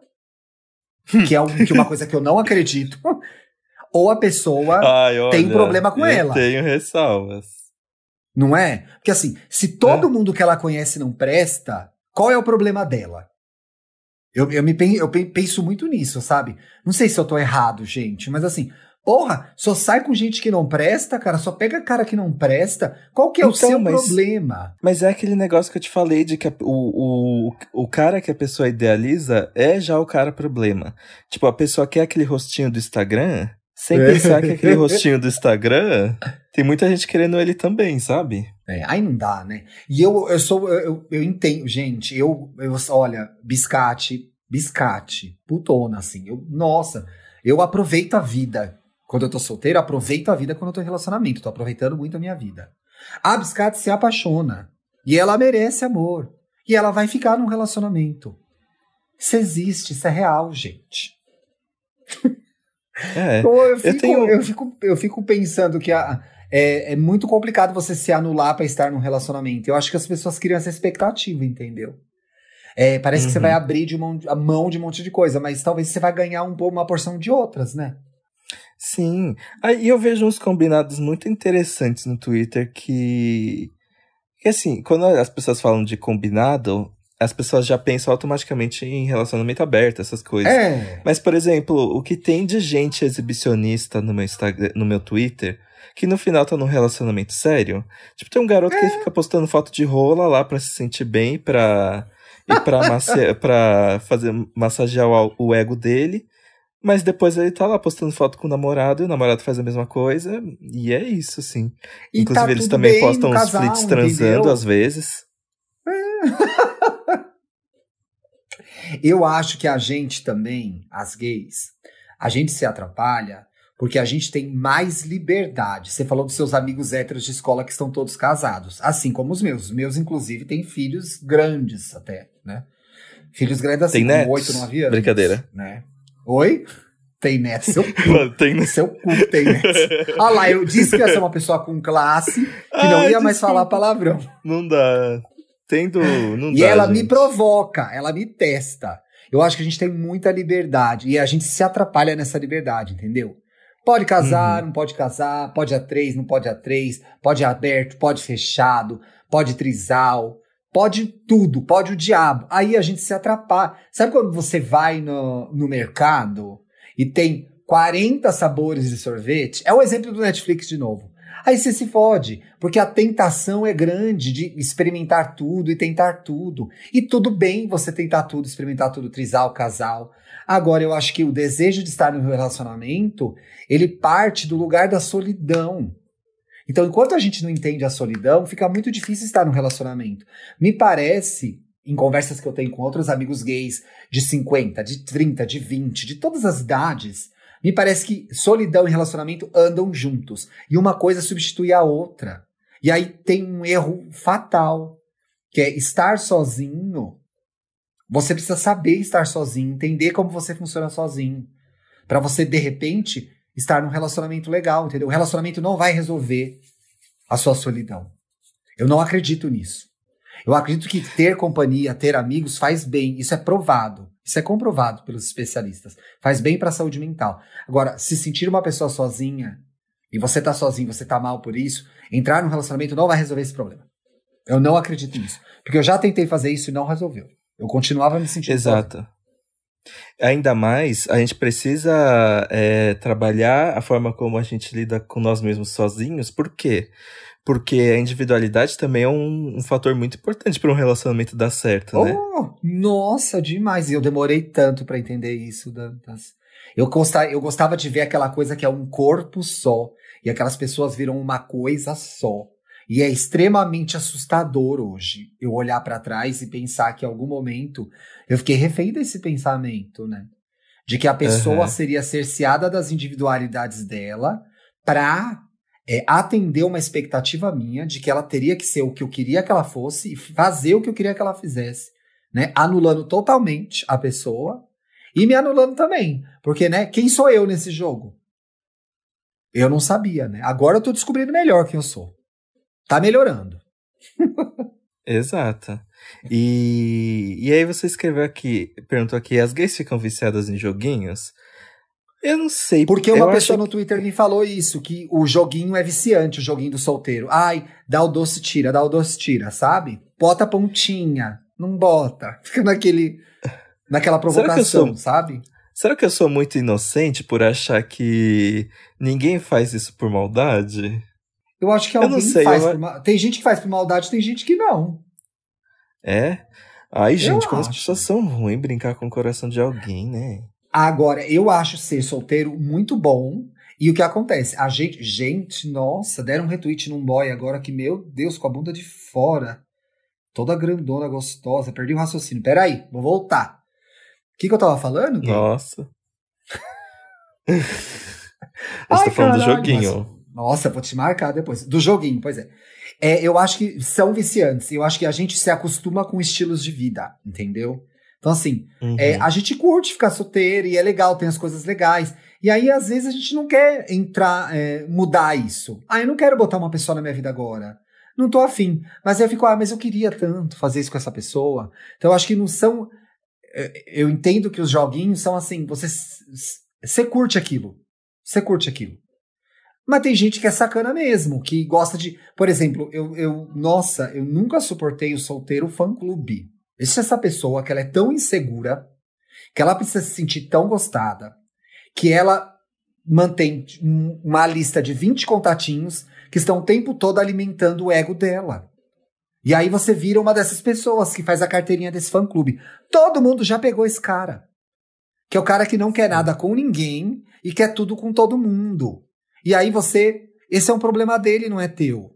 [LAUGHS] que é um, que uma coisa que eu não acredito, ou a pessoa Ai, olha, tem problema com eu ela. Tenho ressalvas. Não é? Porque assim, se todo é. mundo que ela conhece não presta, qual é o problema dela? Eu, eu, me, eu penso muito nisso, sabe? Não sei se eu tô errado, gente, mas assim, Porra, só sai com gente que não presta, cara, só pega cara que não presta. Qual que é então, o seu mas, problema? Mas é aquele negócio que eu te falei de que a, o, o, o cara que a pessoa idealiza é já o cara problema. Tipo, a pessoa quer aquele rostinho do Instagram, sem é. pensar que aquele [LAUGHS] rostinho do Instagram tem muita gente querendo ele também, sabe? É, aí não dá, né? E eu, eu sou, eu, eu entendo, gente, eu, eu, olha, biscate, biscate, putona, assim, eu, nossa, eu aproveito a vida quando eu tô solteiro, aproveito a vida quando eu tô em relacionamento. Tô aproveitando muito a minha vida. A Biscate se apaixona. E ela merece amor. E ela vai ficar num relacionamento. Isso existe, isso é real, gente. [LAUGHS] É, então, eu, fico, eu, tenho... eu, fico, eu fico pensando que a, é, é muito complicado você se anular para estar num relacionamento. Eu acho que as pessoas criam essa expectativa, entendeu? É, parece uhum. que você vai uhum. abrir de uma, a mão de um monte de coisa, mas talvez você vai ganhar um, uma porção de outras, né? Sim. Aí eu vejo uns combinados muito interessantes no Twitter que. Que assim, quando as pessoas falam de combinado, as pessoas já pensam automaticamente em relacionamento aberto, essas coisas. É. Mas, por exemplo, o que tem de gente exibicionista no meu Instagram, no meu Twitter, que no final tá num relacionamento sério. Tipo, tem um garoto é. que fica postando foto de rola lá pra se sentir bem, pra. E pra, macia, [LAUGHS] pra fazer, massagear o, o ego dele. Mas depois ele tá lá postando foto com o namorado, e o namorado faz a mesma coisa, e é isso, assim. E Inclusive, tá eles também postam uns casal, flits transando entendeu? às vezes. [LAUGHS] Eu acho que a gente também, as gays, a gente se atrapalha porque a gente tem mais liberdade. Você falou dos seus amigos héteros de escola que estão todos casados, assim como os meus. Os meus, inclusive, têm filhos grandes até, né? Filhos grandes assim, tem com oito, nove anos. Brincadeira. Né? Oi? Tem neto, seu cu. tem... Seu cu tem neto. Olha lá, eu disse que ia ser uma pessoa com classe, que Ai, não ia desculpa. mais falar palavrão. Não dá. Tendo. [LAUGHS] E dá, ela gente. me provoca, ela me testa. Eu acho que a gente tem muita liberdade e a gente se atrapalha nessa liberdade, entendeu? Pode casar, uhum. não pode casar, pode a três, não pode a três, pode aberto, pode fechado, pode trisal, pode tudo, pode o diabo. Aí a gente se atrapalha. Sabe quando você vai no, no mercado e tem 40 sabores de sorvete? É o exemplo do Netflix de novo. Aí você se fode, porque a tentação é grande de experimentar tudo e tentar tudo. E tudo bem você tentar tudo, experimentar tudo, trisal, casal. Agora, eu acho que o desejo de estar no relacionamento, ele parte do lugar da solidão. Então, enquanto a gente não entende a solidão, fica muito difícil estar no relacionamento. Me parece, em conversas que eu tenho com outros amigos gays de 50, de 30, de 20, de todas as idades, me parece que solidão e relacionamento andam juntos. E uma coisa substitui a outra. E aí tem um erro fatal, que é estar sozinho você precisa saber estar sozinho, entender como você funciona sozinho. para você, de repente, estar num relacionamento legal, entendeu? O relacionamento não vai resolver a sua solidão. Eu não acredito nisso. Eu acredito que ter companhia, ter amigos faz bem. Isso é provado. Isso é comprovado pelos especialistas. Faz bem para a saúde mental. Agora, se sentir uma pessoa sozinha e você tá sozinho, você tá mal por isso, entrar num relacionamento não vai resolver esse problema. Eu não acredito nisso. Porque eu já tentei fazer isso e não resolveu. Eu continuava me sentindo. Exato. Sozinho. Ainda mais, a gente precisa é, trabalhar a forma como a gente lida com nós mesmos sozinhos. Por quê? Porque a individualidade também é um, um fator muito importante para um relacionamento dar certo, né? Oh, nossa, demais! E eu demorei tanto para entender isso. Das... Eu, gostava, eu gostava de ver aquela coisa que é um corpo só. E aquelas pessoas viram uma coisa só. E é extremamente assustador hoje eu olhar para trás e pensar que em algum momento eu fiquei refém desse pensamento, né? De que a pessoa uhum. seria cerceada das individualidades dela para é, atender uma expectativa minha de que ela teria que ser o que eu queria que ela fosse e fazer o que eu queria que ela fizesse, né? Anulando totalmente a pessoa e me anulando também, porque, né? Quem sou eu nesse jogo? Eu não sabia, né? Agora eu tô descobrindo melhor quem eu sou tá melhorando. [LAUGHS] Exato. E, e aí você escreveu aqui, perguntou aqui, as gays ficam viciadas em joguinhos? Eu não sei. Porque uma pessoa no Twitter me falou isso, que o joguinho é viciante, o joguinho do solteiro. Ai, dá o doce tira, dá o doce tira, sabe? Bota a pontinha, não bota. [LAUGHS] Fica naquele, naquela provocação, sou, sabe? Será que eu sou muito inocente por achar que ninguém faz isso por maldade? Eu acho que alguém sei, faz. Eu... Por... Tem gente que faz por maldade, tem gente que não. É? Ai, gente, eu como acho. as pessoas são ruins brincar com o coração de alguém, né? Agora, eu acho ser solteiro muito bom. E o que acontece? A gente, gente, nossa, deram um retweet num boy agora que, meu Deus, com a bunda de fora. Toda grandona, gostosa. Perdi o raciocínio. Peraí, vou voltar. O que, que eu tava falando? Nossa. [LAUGHS] eu estou falando do joguinho. Nossa, vou te marcar depois. Do joguinho, pois é. é. Eu acho que são viciantes. Eu acho que a gente se acostuma com estilos de vida, entendeu? Então, assim, uhum. é, a gente curte ficar solteiro e é legal, tem as coisas legais. E aí, às vezes, a gente não quer entrar, é, mudar isso. Ah, eu não quero botar uma pessoa na minha vida agora. não tô afim. Mas aí eu fico, ah, mas eu queria tanto fazer isso com essa pessoa. Então eu acho que não são. Eh, eu entendo que os joguinhos são assim, você, você curte aquilo. Você curte aquilo. Mas tem gente que é sacana mesmo, que gosta de. Por exemplo, eu, eu nossa, eu nunca suportei o solteiro fã-clube. Existe essa pessoa que ela é tão insegura, que ela precisa se sentir tão gostada, que ela mantém uma lista de 20 contatinhos que estão o tempo todo alimentando o ego dela. E aí você vira uma dessas pessoas que faz a carteirinha desse fã-clube. Todo mundo já pegou esse cara. Que é o cara que não quer nada com ninguém e quer tudo com todo mundo. E aí você. Esse é um problema dele, não é teu.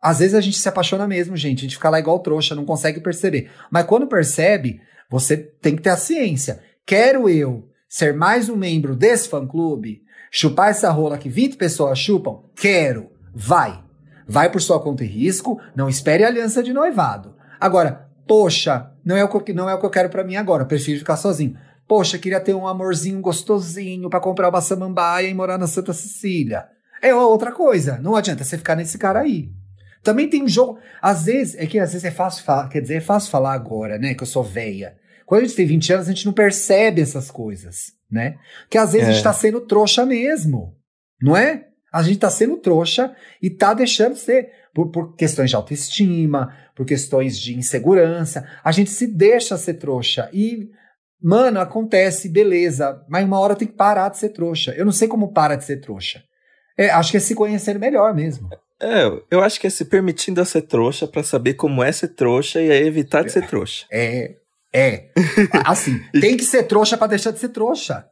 Às vezes a gente se apaixona mesmo, gente. A gente fica lá igual trouxa, não consegue perceber. Mas quando percebe, você tem que ter a ciência. Quero eu ser mais um membro desse fã-clube? Chupar essa rola que 20 pessoas chupam? Quero. Vai. Vai por sua conta e risco. Não espere aliança de noivado. Agora, poxa, não é o que, não é o que eu quero para mim agora. Prefiro ficar sozinho. Poxa, queria ter um amorzinho gostosinho para comprar uma samambaia e morar na Santa Cecília. É outra coisa. Não adianta você ficar nesse cara aí. Também tem um jogo. Às vezes, é que às vezes é fácil falar. Quer dizer, é fácil falar agora, né? Que eu sou velha. Quando a gente tem 20 anos, a gente não percebe essas coisas, né? Que às vezes é. a gente é. tá sendo trouxa mesmo. Não é? A gente tá sendo trouxa e tá deixando de ser. Por, por questões de autoestima, por questões de insegurança. A gente se deixa ser trouxa. E Mano, acontece, beleza, mas uma hora tem que parar de ser trouxa. Eu não sei como para de ser trouxa. É, acho que é se conhecer melhor mesmo. É, eu acho que é se permitindo a ser trouxa para saber como é ser trouxa e é evitar de ser trouxa. É, é. Assim, [LAUGHS] tem que ser trouxa para deixar de ser trouxa.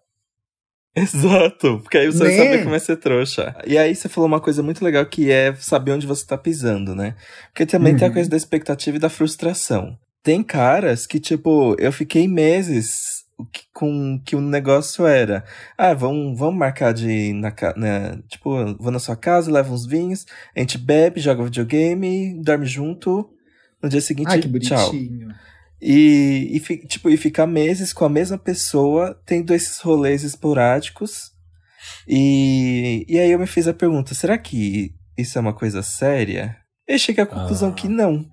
Exato, porque aí você né? vai saber como é ser trouxa. E aí você falou uma coisa muito legal que é saber onde você tá pisando, né? Porque também uhum. tem a uhum. coisa da expectativa e da frustração. Tem caras que, tipo, eu fiquei meses com que o negócio era. Ah, vamos, vamos marcar de na né, Tipo, vou na sua casa, levo uns vinhos, a gente bebe, joga videogame, dorme junto. No dia seguinte, Ai, que bonitinho. tchau. E, e, tipo, e ficar meses com a mesma pessoa, tendo esses rolês esporádicos. E, e aí eu me fiz a pergunta: será que isso é uma coisa séria? Eu cheguei à conclusão ah. que não.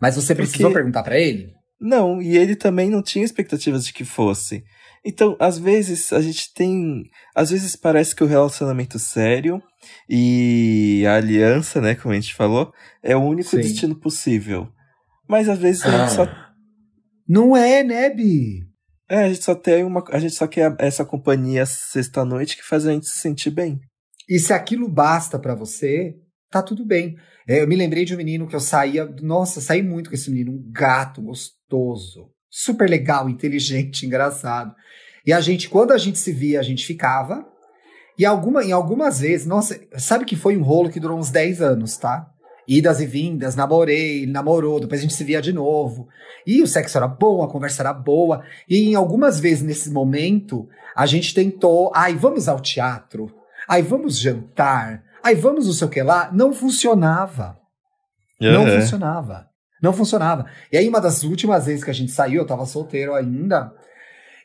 Mas você precisou Porque... perguntar para ele? Não, e ele também não tinha expectativas de que fosse. Então, às vezes, a gente tem. Às vezes parece que o relacionamento sério e a aliança, né, como a gente falou, é o único Sim. destino possível. Mas às vezes a gente só. Ah. Não é, né, Bi? É, a gente só tem uma. A gente só quer essa companhia sexta-noite que faz a gente se sentir bem. E se aquilo basta para você, tá tudo bem. É, eu me lembrei de um menino que eu saía. Nossa, saí muito com esse menino, um gato gostoso, super legal, inteligente, engraçado. E a gente, quando a gente se via, a gente ficava. E alguma, em algumas vezes, nossa, sabe que foi um rolo que durou uns 10 anos, tá? Idas e vindas, namorei, ele namorou, depois a gente se via de novo. E o sexo era bom, a conversa era boa. E em algumas vezes nesse momento, a gente tentou, ai, vamos ao teatro, ai, vamos jantar, Aí vamos não sei o que lá, não funcionava. Uhum. Não funcionava. Não funcionava. E aí, uma das últimas vezes que a gente saiu, eu tava solteiro ainda,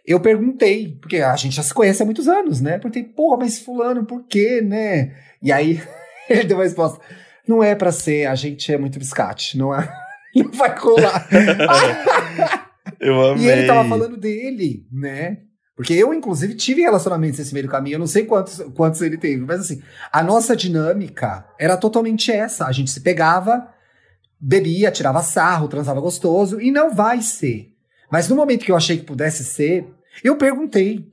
eu perguntei, porque a gente já se conhece há muitos anos, né? Perguntei, porra, mas fulano, por quê, né? E aí, [LAUGHS] ele deu uma resposta, não é para ser, a gente é muito biscate, não é? [LAUGHS] Não vai colar. [LAUGHS] eu amei. E ele tava falando dele, né? Porque eu, inclusive, tive relacionamentos nesse meio do caminho, eu não sei quantos, quantos ele teve, mas assim, a nossa dinâmica era totalmente essa. A gente se pegava, bebia, tirava sarro, transava gostoso, e não vai ser. Mas no momento que eu achei que pudesse ser, eu perguntei.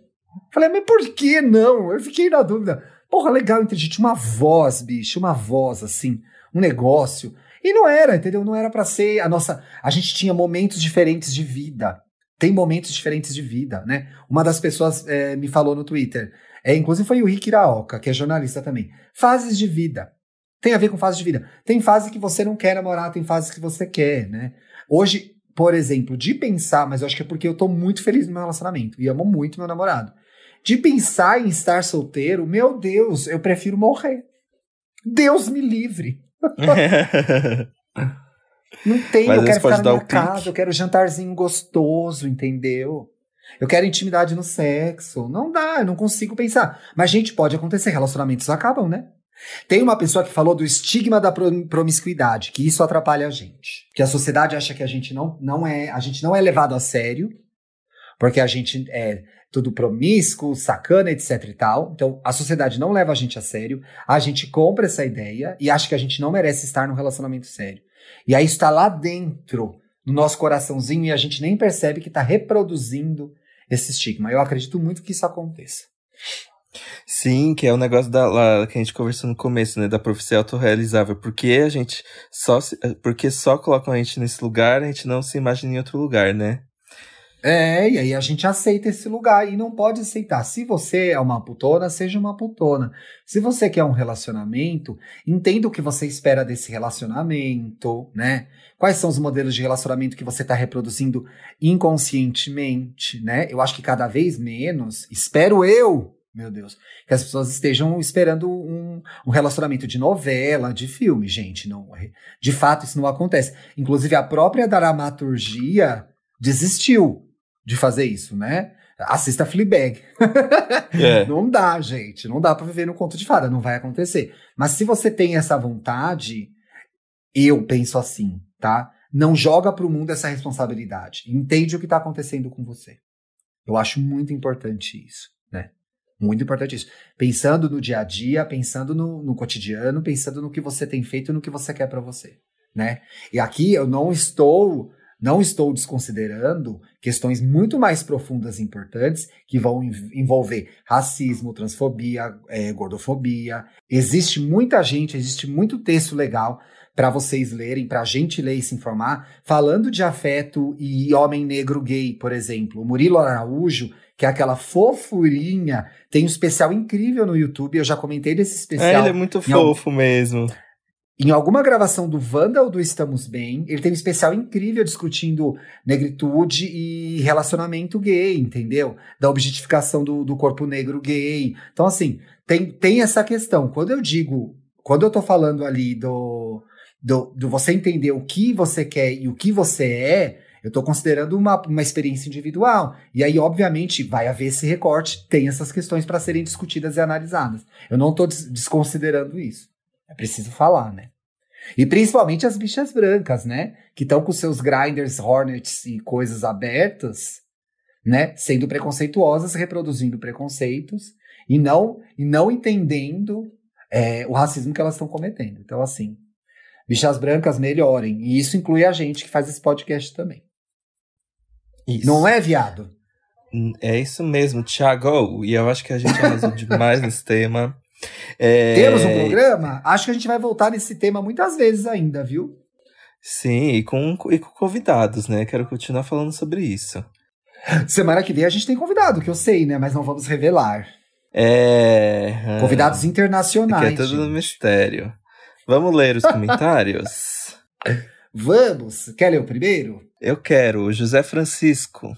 Falei, mas por que não? Eu fiquei na dúvida. Porra, legal entre gente, uma voz, bicho, uma voz, assim, um negócio. E não era, entendeu? Não era para ser a nossa. A gente tinha momentos diferentes de vida tem momentos diferentes de vida, né? Uma das pessoas é, me falou no Twitter, é, inclusive foi o Rick Iraoka, que é jornalista também. Fases de vida. Tem a ver com fases de vida. Tem fase que você não quer namorar, tem fases que você quer, né? Hoje, por exemplo, de pensar, mas eu acho que é porque eu tô muito feliz no meu relacionamento e amo muito meu namorado. De pensar em estar solteiro, meu Deus, eu prefiro morrer. Deus me livre. [LAUGHS] Não tem, Mas eu quero ficar na minha casa, eu quero jantarzinho gostoso, entendeu? Eu quero intimidade no sexo. Não dá, eu não consigo pensar. Mas, gente, pode acontecer, relacionamentos acabam, né? Tem uma pessoa que falou do estigma da promiscuidade, que isso atrapalha a gente. Que a sociedade acha que a gente não, não é, a gente não é levado a sério, porque a gente é tudo promíscuo, sacana, etc e tal. Então, a sociedade não leva a gente a sério, a gente compra essa ideia e acha que a gente não merece estar num relacionamento sério. E aí está lá dentro, no nosso coraçãozinho, e a gente nem percebe que está reproduzindo esse estigma. Eu acredito muito que isso aconteça. Sim, que é o negócio da, lá, que a gente conversou no começo, né? Da profecia autorrealizável. Porque a gente só se, porque só colocam a gente nesse lugar, a gente não se imagina em outro lugar, né? É, e aí a gente aceita esse lugar e não pode aceitar. Se você é uma putona, seja uma putona. Se você quer um relacionamento, entenda o que você espera desse relacionamento, né? Quais são os modelos de relacionamento que você está reproduzindo inconscientemente, né? Eu acho que cada vez menos, espero eu, meu Deus, que as pessoas estejam esperando um, um, relacionamento de novela, de filme, gente. Não, de fato, isso não acontece. Inclusive, a própria dramaturgia desistiu de fazer isso, né? Assista Fleabag. [LAUGHS] É. não dá, gente. Não dá para viver no conto de fada. Não vai acontecer. Mas se você tem essa vontade, eu penso assim, tá? Não joga pro mundo essa responsabilidade. Entende o que tá acontecendo com você. Eu acho muito importante isso? Muito importante isso. Pensando no dia a dia, pensando no, no cotidiano, pensando no que você tem feito e no que você quer para você, né? E aqui eu não estou não estou desconsiderando questões muito mais profundas e importantes que vão envolver racismo, transfobia, é, gordofobia. Existe muita gente, existe muito texto legal para vocês lerem, para a gente ler e se informar, falando de afeto e homem negro gay, por exemplo. O Murilo Araújo, que é aquela fofurinha, tem um especial incrível no YouTube, eu já comentei desse especial. É, ele é muito fofo algum... mesmo. Em alguma gravação do Wanda ou do Estamos Bem, ele tem um especial incrível discutindo negritude e relacionamento gay, entendeu? Da objetificação do, do corpo negro gay. Então, assim, tem, tem essa questão. Quando eu digo, quando eu tô falando ali do, do, do você entender o que você quer e o que você é, eu estou considerando uma, uma experiência individual. E aí, obviamente, vai haver esse recorte, tem essas questões para serem discutidas e analisadas. Eu não estou des desconsiderando isso. É preciso falar, né? E principalmente as bichas brancas, né? Que estão com seus grinders, hornets e coisas abertas, né? Sendo preconceituosas, reproduzindo preconceitos e não, e não entendendo é, o racismo que elas estão cometendo. Então, assim, bichas brancas melhorem. E isso inclui a gente que faz esse podcast também. Isso. Não é, viado? É isso mesmo, Thiago. E eu acho que a gente arrasou demais nesse tema. É... Temos um programa? Acho que a gente vai voltar nesse tema muitas vezes ainda, viu? Sim, e com, e com convidados, né? Quero continuar falando sobre isso. Semana que vem a gente tem convidado, que eu sei, né? Mas não vamos revelar. É. Convidados internacionais. Que é tudo no mistério. Vamos ler os comentários? [LAUGHS] Vamos! Quer ler o primeiro? Eu quero. José Francisco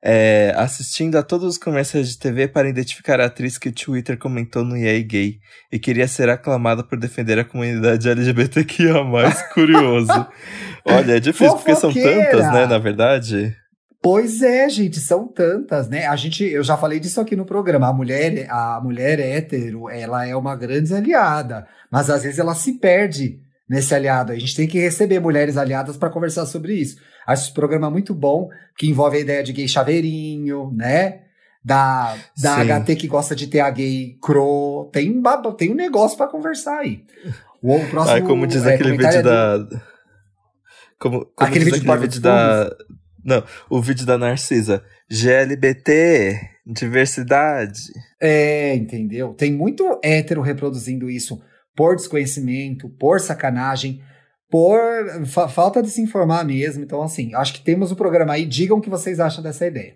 é, assistindo a todos os comerciais de TV para identificar a atriz que o Twitter comentou no EA Gay e queria ser aclamada por defender a comunidade LGBTQIA+, curioso. [LAUGHS] Olha, é difícil porque são tantas, né, na verdade. Pois é, gente, são tantas, né? A gente, eu já falei disso aqui no programa. A mulher, a mulher hétero, ela é uma grande aliada, mas às vezes ela se perde nesse aliado. A gente tem que receber mulheres aliadas para conversar sobre isso. Acho esse programa muito bom, que envolve a ideia de gay chaveirinho, né? Da, da HT que gosta de ter a gay cro. Tem um, tem um negócio para conversar aí. O, o próximo. Como diz é, aquele vídeo é da. Como, como aquele vídeo, aquele vídeo da. Não, o vídeo da Narcisa. GLBT, diversidade. É, entendeu? Tem muito hétero reproduzindo isso por desconhecimento, por sacanagem, por fa falta de se informar mesmo. Então, assim, acho que temos o programa aí. Digam o que vocês acham dessa ideia.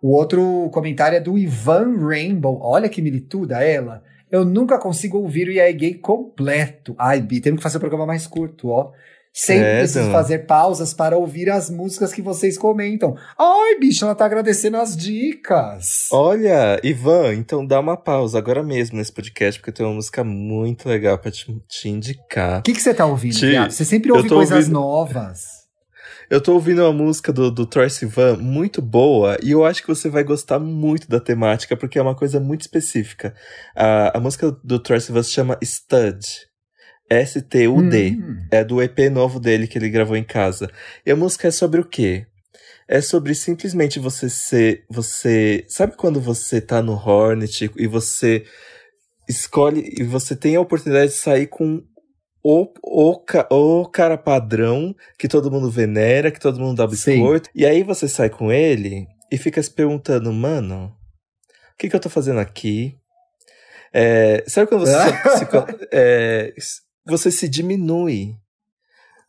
O outro comentário é do Ivan Rainbow. Olha que milituda ela. Eu nunca consigo ouvir o EA Gay completo. Ai, Bi, temos que fazer o programa mais curto, ó. Sempre é, preciso fazer pausas para ouvir as músicas que vocês comentam. Ai, bicho, ela tá agradecendo as dicas. Olha, Ivan, então dá uma pausa agora mesmo nesse podcast, porque tem uma música muito legal para te, te, indicar. O que, que você tá ouvindo, te... Você sempre ouve coisas ouvindo... novas. Eu tô ouvindo uma música do, do Troy Sivan muito boa e eu acho que você vai gostar muito da temática porque é uma coisa muito específica. A, a música do Troy Sivan se chama Stud. S-T-U-D. Hum. É do EP novo dele que ele gravou em casa. E a música é sobre o quê? É sobre simplesmente você ser. Você. Sabe quando você tá no Hornet e você escolhe. E você tem a oportunidade de sair com o, o, o cara padrão que todo mundo venera, que todo mundo dá biscoito. E aí você sai com ele e fica se perguntando, mano, o que, que eu tô fazendo aqui? É, sabe quando você, [LAUGHS] se- é, você se diminui?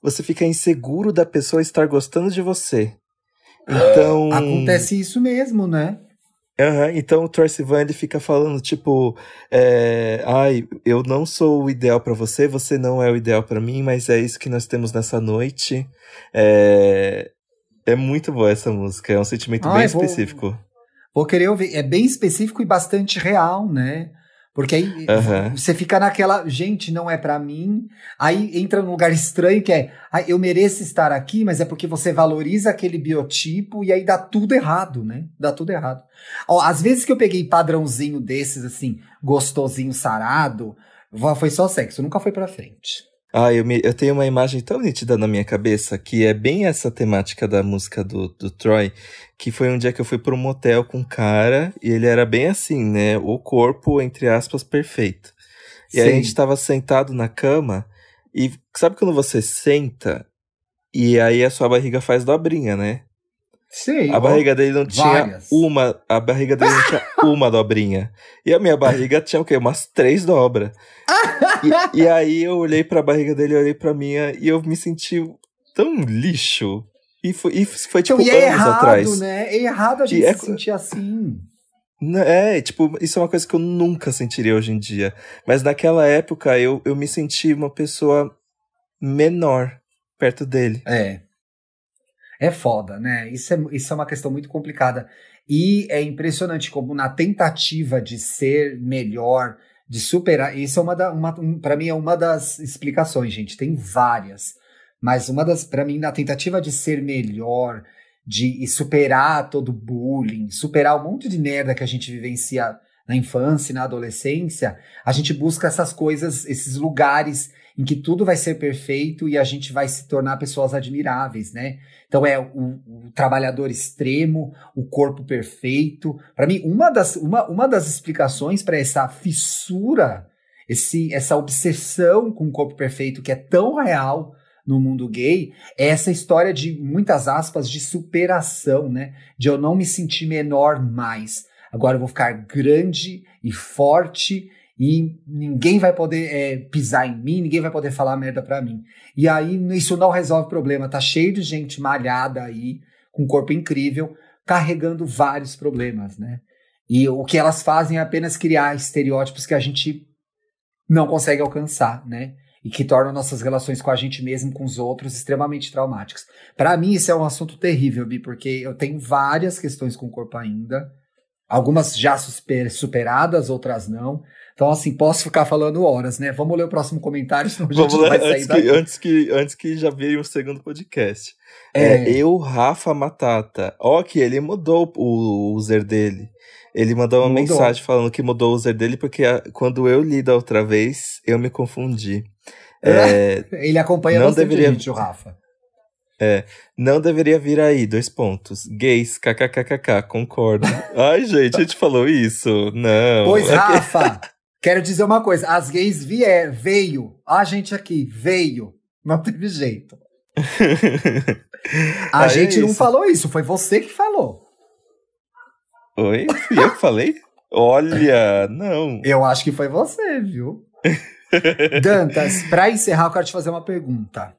Você fica inseguro da pessoa estar gostando de você. Então. Acontece isso mesmo, né? Aham, então o Troy Sivan ele fica falando, tipo, é, ai, eu não sou o ideal pra você, você não é o ideal pra mim, mas é isso que nós temos nessa noite. É, é muito boa essa música, é um sentimento Ai, bem vou- específico. Vou querer ouvir. É bem específico e bastante real, né? Porque aí Aham. você fica naquela, gente, não é pra mim. Aí entra num lugar estranho que é, "Ai, eu mereço estar aqui, mas é porque você valoriza aquele biotipo e aí dá tudo errado, né? Dá tudo errado. Ó, às vezes que eu peguei padrãozinho desses, assim, gostosinho, sarado, foi só sexo, nunca foi pra frente. Ah, eu, me- eu tenho uma imagem tão nítida na minha cabeça que é bem essa temática da música do, do Troy, que foi um dia que eu fui para um motel com um cara e ele era bem assim, né? O corpo, entre aspas, perfeito. E aí a gente tava sentado na cama e sabe quando você senta e aí a sua barriga faz dobrinha, né? Sei, A barriga dele não tinha várias. uma, a barriga dele não tinha [LAUGHS] uma dobrinha. E a minha barriga tinha o quê? Umas três dobras. E, e aí eu olhei pra barriga dele, eu olhei pra minha e eu me senti tão lixo. E foi, e foi tipo Então, e é anos errado, atrás. né? É errado a gente E é se co- sentir assim. É, tipo, isso é uma coisa que eu nunca sentiria hoje em dia. Mas naquela época eu, eu me senti uma pessoa menor perto dele. É. É foda, né? Isso é, isso é uma questão muito complicada. E é impressionante como na tentativa de ser melhor, de superar. Isso é uma da. Uma, um, para mim, é uma das explicações, gente. Tem várias. Mas uma das. Para mim, na tentativa de ser melhor, de superar todo o bullying, superar um monte de merda que a gente vivencia na infância e na adolescência, a gente busca essas coisas, esses lugares em que tudo vai ser perfeito e a gente vai se tornar pessoas admiráveis, né? Então é o, o trabalhador extremo, o corpo perfeito. Para mim, uma das, uma, uma das explicações para essa fissura, esse, essa obsessão com o corpo perfeito que é tão real no mundo gay, é essa história de muitas aspas de superação, né? De eu não me sentir menor mais. Agora eu vou ficar grande e forte e ninguém vai poder é, pisar em mim, ninguém vai poder falar merda pra mim. E aí isso não resolve o problema. Tá cheio de gente malhada aí, com corpo incrível, carregando vários problemas, né? E o que elas fazem é apenas criar estereótipos que a gente não consegue alcançar, né? E que tornam nossas relações com a gente mesmo, com os outros, extremamente traumáticas. Para mim, isso é um assunto terrível, Bi, porque eu tenho várias questões com o corpo ainda. Algumas já super- superadas, outras não. Então, assim, posso ficar falando horas, né? Vamos ler o próximo comentário, [LAUGHS] senão a gente Vamos não lá, vai sair antes que, antes, que, antes que já vire o segundo podcast. É, É. eu, Rafa Matata. Ó, que ele mudou o user dele. Ele mandou uma Mudou. mensagem falando que mudou o user dele porque a- quando eu li da outra vez, eu me confundi. [LAUGHS] É, Ele acompanha Não deveria- gente, o Rafa. Não deveria vir aí, dois pontos. Gays, kkkk, concordo. [LAUGHS] Ai, gente, a gente falou isso? Não. Pois, É Rafa, [LAUGHS] quero dizer uma coisa. As gays vier, veio. A gente aqui, veio. Não teve jeito. [LAUGHS] A Ah, é gente não isso. falou isso, foi você que falou. Oi? Fui eu que falei? Olha, não. Eu acho que foi você, viu? Dantas, pra encerrar, eu quero te fazer uma pergunta.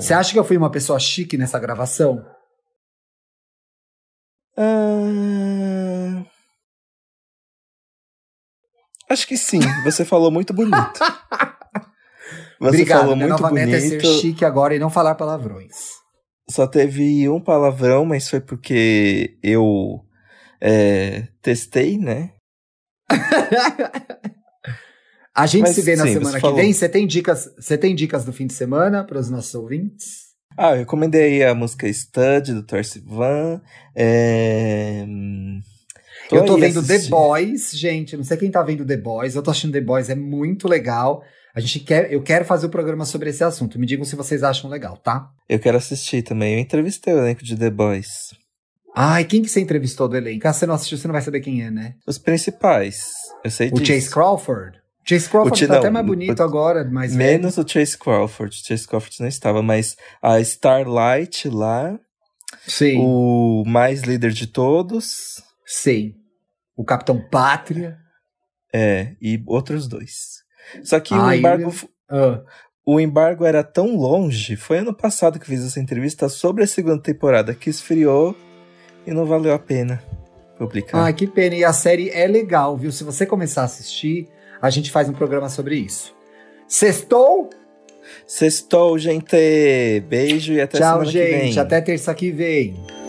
Você acha que eu fui uma pessoa chique nessa gravação? Ah, Acho que sim. Você falou muito bonito. [LAUGHS] Você Obrigado. falou Minha muito nova meta é ser bonito. chique agora e não falar palavrões. Só teve um palavrão, mas foi porque eu é, testei, né? [LAUGHS] A gente Mas se vê na sim, semana que falou. vem. Você tem dicas? Você tem dicas do fim de semana para os nossos ouvintes? Ah, eu recomendei a música Stud, do Thor Sivan. É... Tô eu tô vendo The Boys, gente. Não sei quem tá vendo The Boys. Eu tô achando The Boys, é muito legal. A gente quer, eu quero fazer o um programa sobre esse assunto. Me digam se vocês acham legal, tá? Eu quero assistir também. Eu entrevistei o elenco de The Boys. Ai, quem que você entrevistou do elenco? Ah, você não assistiu, você não vai saber quem é, né? Os principais. Eu sei o disso. O Chase Crawford? Chase Crawford Ch tá não, até mais bonito o, agora, mais Menos velho. o Chase Crawford. O Chase Crawford não estava, mas a Starlight lá. Sim. O mais líder de todos. Sim. O Capitão Pátria. É, e outros dois. Só que Ai, o embargo. Eu... O embargo era tão longe. Foi ano passado que fiz essa entrevista sobre a segunda temporada que esfriou e não valeu a pena publicar. Ah, que pena. E a série é legal, viu? Se você começar a assistir, a gente faz um programa sobre isso. Sextou? Sextou, gente. Beijo e até Tchau, semana gente. que vem. Até terça que vem.